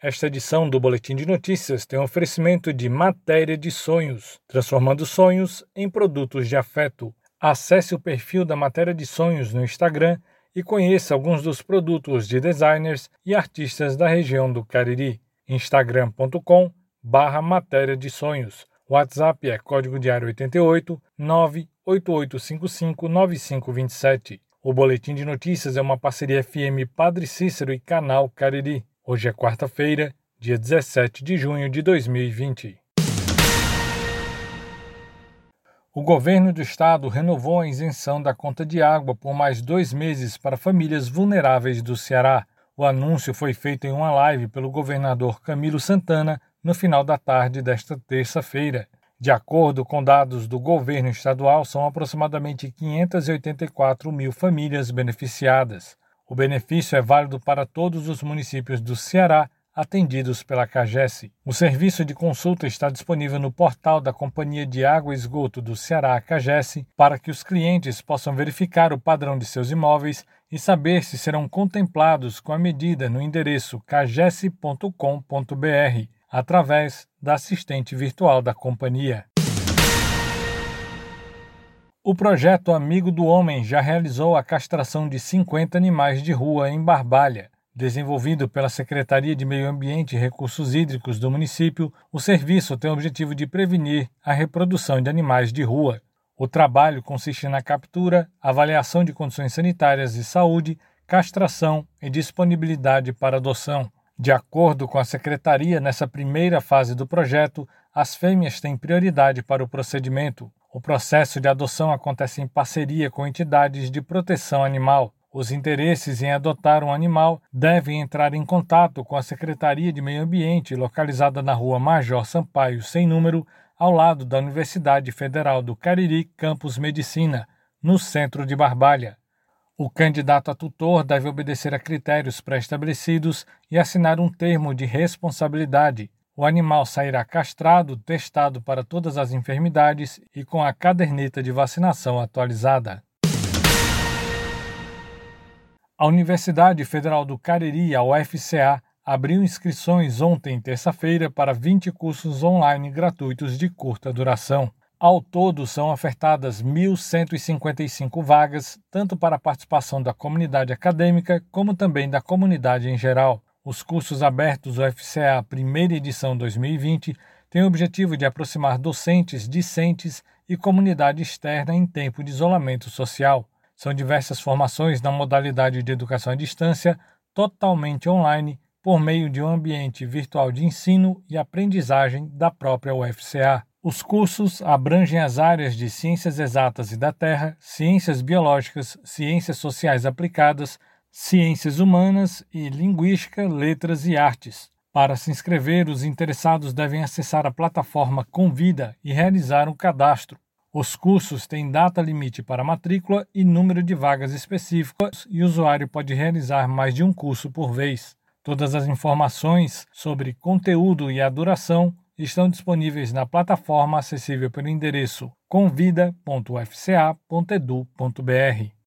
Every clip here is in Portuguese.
Esta edição do Boletim de Notícias tem um oferecimento de Matéria de Sonhos, transformando sonhos em produtos de afeto. Acesse o perfil da Matéria de Sonhos no Instagram e conheça alguns dos produtos de designers e artistas da região do Cariri. instagram.com barra Matéria de Sonhos. WhatsApp é código diário 88 98855 9527. O Boletim de Notícias é uma parceria FM Padre Cícero e Canal Cariri. Hoje é quarta-feira, dia 17 de junho de 2020. O governo do estado renovou a isenção da conta de água por mais dois meses para famílias vulneráveis do Ceará. O anúncio foi feito em uma live pelo governador Camilo Santana no final da tarde desta terça-feira. De acordo com dados do governo estadual, são aproximadamente 584 mil famílias beneficiadas. O benefício é válido para todos os municípios do Ceará atendidos pela CAGES. O serviço de consulta está disponível no portal da Companhia de Água e Esgoto do Ceará, CAGES, para que os clientes possam verificar o padrão de seus imóveis e saber se serão contemplados com a medida no endereço cagesse.com.br, através da assistente virtual da companhia. O projeto Amigo do Homem já realizou a castração de 50 animais de rua em Barbalha. Desenvolvido pela Secretaria de Meio Ambiente e Recursos Hídricos do município, o serviço tem o objetivo de prevenir a reprodução de animais de rua. O trabalho consiste na captura, avaliação de condições sanitárias e saúde, castração e disponibilidade para adoção. De acordo com a Secretaria, nessa primeira fase do projeto, as fêmeas têm prioridade para o procedimento. O processo de adoção acontece em parceria com entidades de proteção animal. Os interesses em adotar um animal devem entrar em contato com a Secretaria de Meio Ambiente, localizada na rua Major Sampaio, sem número, ao lado da Universidade Federal do Cariri, Campus Medicina, no centro de Barbalha. O candidato a tutor deve obedecer a critérios pré-estabelecidos e assinar um termo de responsabilidade, o animal sairá castrado, testado para todas as enfermidades e com a caderneta de vacinação atualizada. A Universidade Federal do Cariri, a UFCA, abriu inscrições ontem, terça-feira, para 20 cursos online gratuitos de curta duração. Ao todo, são ofertadas 1.155 vagas, tanto para a participação da comunidade acadêmica como também da comunidade em geral. Os cursos abertos UFCA primeira edição 2020 têm o objetivo de aproximar docentes, discentes e comunidade externa em tempo de isolamento social. São diversas formações na modalidade de educação à distância, totalmente online, por meio de um ambiente virtual de ensino e aprendizagem da própria UFCA. Os cursos abrangem as áreas de Ciências Exatas e da Terra, Ciências Biológicas, Ciências Sociais Aplicadas, Ciências Humanas e Linguística, Letras e Artes. Para se inscrever, os interessados devem acessar a plataforma Convida e realizar um cadastro. Os cursos têm data limite para matrícula e número de vagas específicas e o usuário pode realizar mais de um curso por vez. Todas as informações sobre conteúdo e a duração estão disponíveis na plataforma acessível pelo endereço convida.ufca.edu.br.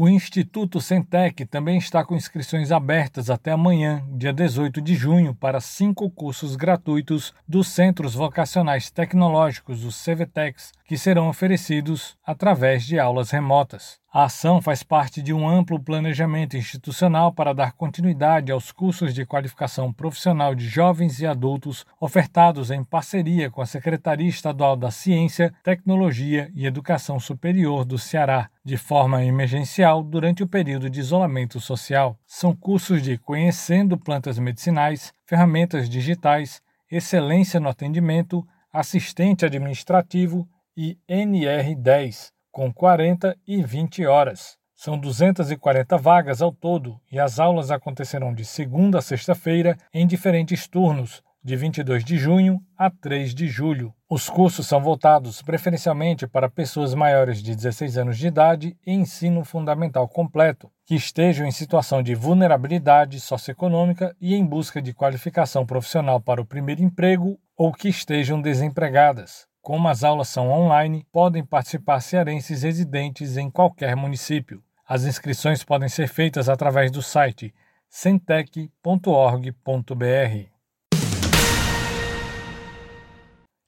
O Instituto Centec também está com inscrições abertas até amanhã, dia 18 de junho, para cinco cursos gratuitos dos Centros Vocacionais Tecnológicos, os CVTECs, que serão oferecidos através de aulas remotas. A ação faz parte de um amplo planejamento institucional para dar continuidade aos cursos de qualificação profissional de jovens e adultos ofertados em parceria com a Secretaria Estadual da Ciência, Tecnologia e Educação Superior do Ceará, de forma emergencial durante o período de isolamento social. São cursos de Conhecendo Plantas Medicinais, Ferramentas Digitais, Excelência no Atendimento, Assistente Administrativo e NR10 com 40 e 20 horas. São 240 vagas ao todo e as aulas acontecerão de segunda a sexta-feira em diferentes turnos, de 22 de junho a 3 de julho. Os cursos são voltados preferencialmente para pessoas maiores de 16 anos de idade e ensino fundamental completo, que estejam em situação de vulnerabilidade socioeconômica e em busca de qualificação profissional para o primeiro emprego ou que estejam desempregadas. Como as aulas são online, podem participar cearenses residentes em qualquer município. As inscrições podem ser feitas através do site centec.org.br.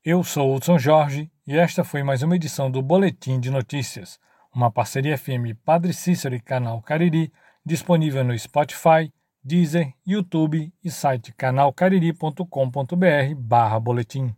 Eu sou Hudson Jorge e esta foi mais uma edição do Boletim de Notícias, uma parceria FM Padre Cícero e Canal Cariri, disponível no Spotify, Deezer, YouTube e site canalcariri.com.br barra boletim.